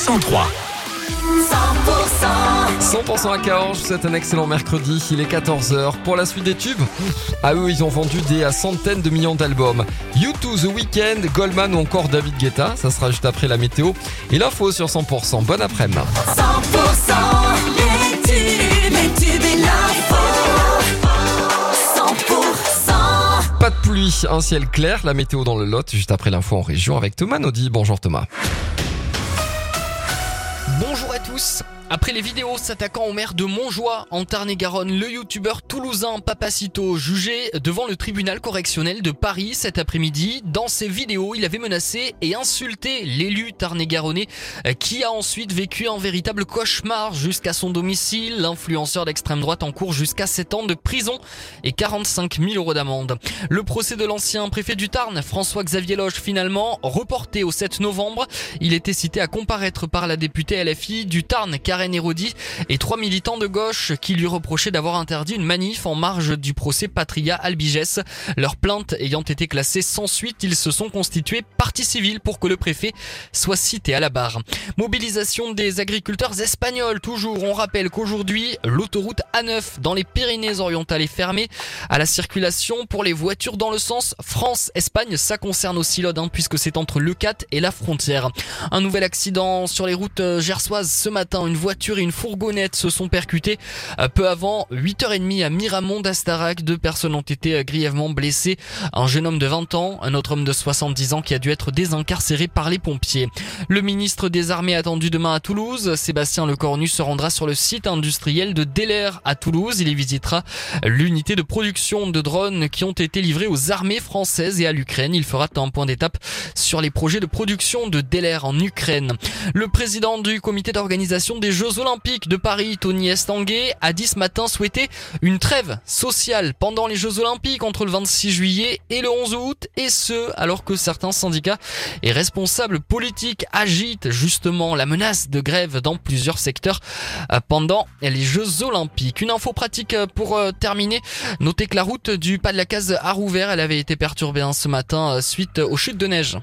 103. 100% à Cahors, je vous souhaite un excellent mercredi, il est 14h. Pour la suite des tubes, à eux ils ont vendu des centaines de millions d'albums. U2 The Weeknd, Goldman ou encore David Guetta, ça sera juste après la météo. Et l'info sur 100%, bon après-midi. 100% les tubes, les tubes et l'info. 100% Pas de pluie, un ciel clair, la météo dans le Lot, juste après l'info en région avec Thomas Naudy. Bonjour Thomas. Bonjour à tous. Après les vidéos s'attaquant au maire de Montjoie en Tarn-et-Garonne, le youtubeur toulousain Papacito jugé devant le tribunal correctionnel de Paris cet après-midi. Dans ses vidéos, il avait menacé et insulté l'élu tarn-et-garonnais euh, qui a ensuite vécu un véritable cauchemar jusqu'à son domicile. L'influenceur d'extrême droite en cours jusqu'à 7 ans de prison et 45 000 euros d'amende. Le procès de l'ancien préfet du Tarn, François-Xavier Loge, finalement reporté au 7 novembre. Il était cité à comparaître par la députée LFI du Tarn, Karen et trois militants de gauche qui lui reprochaient d'avoir interdit une manif en marge du procès Patria Albiges. Leur plainte ayant été classée sans suite, ils se sont constitués partie civile pour que le préfet soit cité à la barre. Mobilisation des agriculteurs espagnols, toujours. On rappelle qu'aujourd'hui, l'autoroute A9 dans les Pyrénées-Orientales est fermée à la circulation pour les voitures dans le sens France-Espagne. Ça concerne aussi l'Aude, hein, puisque c'est entre le 4 et la frontière. Un nouvel accident sur les routes euh, gersoises ce matin. Une voiture et une fourgonnette se sont percutées euh, peu avant 8h30 à Miramont d'Astarac. Deux personnes ont été euh, grièvement blessées. Un jeune homme de 20 ans, un autre homme de 70 ans qui a dû être désincarcéré par les pompiers. Le ministre des Armées attendu demain à Toulouse, Sébastien Lecornu se rendra sur le site industriel de Deller à Toulouse. Il y visitera l'unité de production de drones qui ont été livrés aux armées françaises et à l'Ukraine. Il fera un point d'étape sur les projets de production de Deller en Ukraine. Le président du comité d'organisation des Jeux Olympiques de Paris, Tony Estanguet, a dit ce matin souhaiter une trêve sociale pendant les Jeux Olympiques entre le 26 juillet et le 11 août, et ce, alors que certains syndicats et responsables politiques agitent justement la menace de grève dans plusieurs secteurs euh, pendant les Jeux Olympiques. Une info pratique euh, pour euh, terminer. Notez que la route du pas de la case à Rouvert, elle avait été perturbée hein, ce matin suite aux chutes de neige.